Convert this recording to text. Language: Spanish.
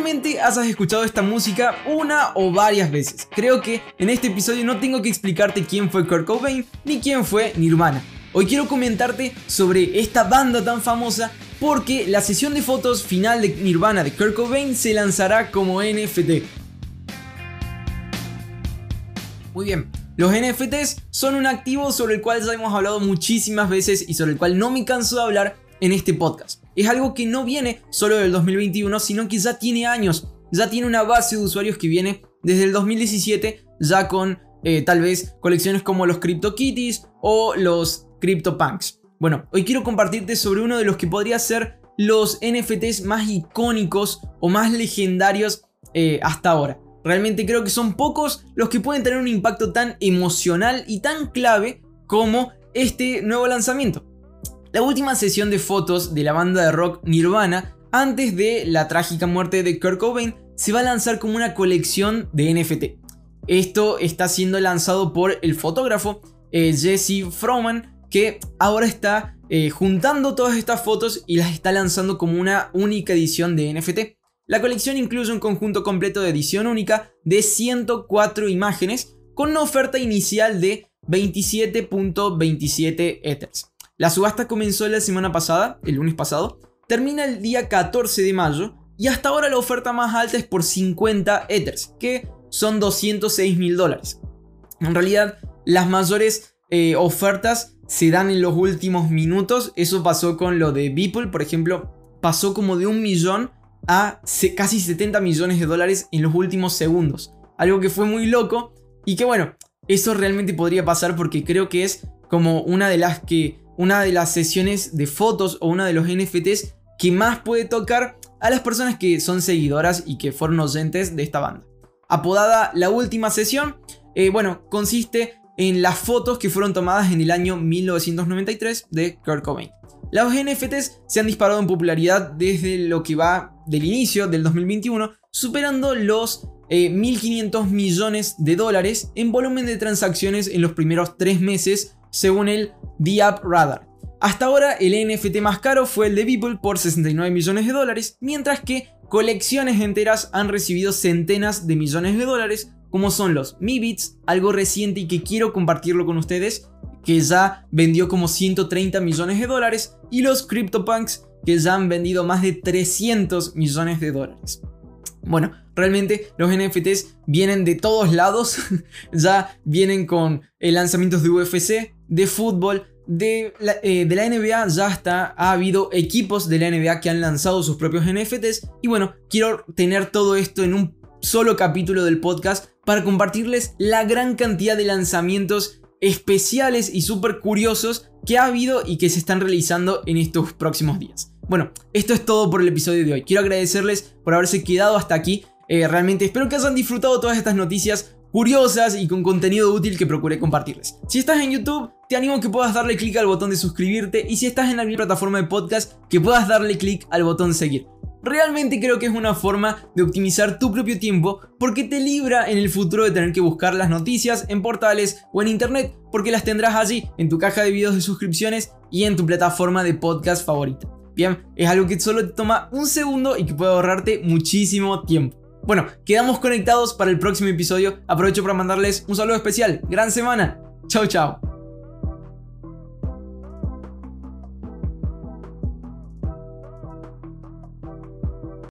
Probablemente hayas escuchado esta música una o varias veces. Creo que en este episodio no tengo que explicarte quién fue Kurt Cobain ni quién fue Nirvana. Hoy quiero comentarte sobre esta banda tan famosa porque la sesión de fotos final de Nirvana de Kurt Cobain se lanzará como NFT. Muy bien, los NFTs son un activo sobre el cual ya hemos hablado muchísimas veces y sobre el cual no me canso de hablar en este podcast. Es algo que no viene solo del 2021, sino que ya tiene años, ya tiene una base de usuarios que viene desde el 2017, ya con eh, tal vez colecciones como los CryptoKitties o los CryptoPunks. Bueno, hoy quiero compartirte sobre uno de los que podría ser los NFTs más icónicos o más legendarios eh, hasta ahora. Realmente creo que son pocos los que pueden tener un impacto tan emocional y tan clave como este nuevo lanzamiento. La última sesión de fotos de la banda de rock Nirvana, antes de la trágica muerte de Kurt Cobain, se va a lanzar como una colección de NFT. Esto está siendo lanzado por el fotógrafo eh, Jesse Froman, que ahora está eh, juntando todas estas fotos y las está lanzando como una única edición de NFT. La colección incluye un conjunto completo de edición única de 104 imágenes con una oferta inicial de 27.27 Ethers. La subasta comenzó la semana pasada, el lunes pasado, termina el día 14 de mayo y hasta ahora la oferta más alta es por 50 Ethers, que son 206 mil dólares. En realidad, las mayores eh, ofertas se dan en los últimos minutos. Eso pasó con lo de Beeple, por ejemplo, pasó como de un millón a casi 70 millones de dólares en los últimos segundos. Algo que fue muy loco y que bueno, eso realmente podría pasar porque creo que es como una de las que una de las sesiones de fotos o una de los NFTs que más puede tocar a las personas que son seguidoras y que fueron oyentes de esta banda. Apodada la última sesión, eh, bueno, consiste en las fotos que fueron tomadas en el año 1993 de Kurt Cobain. Los NFTs se han disparado en popularidad desde lo que va del inicio del 2021, superando los 1.500 eh, millones de dólares en volumen de transacciones en los primeros tres meses, según el The App Radar. Hasta ahora, el NFT más caro fue el de Beeple por 69 millones de dólares, mientras que colecciones enteras han recibido centenas de millones de dólares, como son los Mi algo reciente y que quiero compartirlo con ustedes, que ya vendió como 130 millones de dólares, y los CryptoPunks, que ya han vendido más de 300 millones de dólares. Bueno, realmente los NFTs vienen de todos lados, ya vienen con lanzamientos de UFC, de fútbol, de la, eh, NBA ya hasta ha habido equipos de la NBA que han lanzado sus propios NFTs y bueno, quiero tener todo esto en un solo capítulo del podcast para compartirles la gran cantidad de lanzamientos especiales y súper curiosos que ha habido y que se están realizando en estos próximos días. Bueno, esto es todo por el episodio de hoy. Quiero agradecerles por haberse quedado hasta aquí. Eh, realmente espero que hayan disfrutado todas estas noticias curiosas y con contenido útil que procuré compartirles. Si estás en YouTube, te animo a que puedas darle clic al botón de suscribirte y si estás en alguna plataforma de podcast, que puedas darle clic al botón seguir. Realmente creo que es una forma de optimizar tu propio tiempo porque te libra en el futuro de tener que buscar las noticias en portales o en internet porque las tendrás allí en tu caja de videos de suscripciones y en tu plataforma de podcast favorita. Bien, es algo que solo te toma un segundo y que puede ahorrarte muchísimo tiempo. Bueno, quedamos conectados para el próximo episodio. Aprovecho para mandarles un saludo especial. Gran semana. Chao, chao.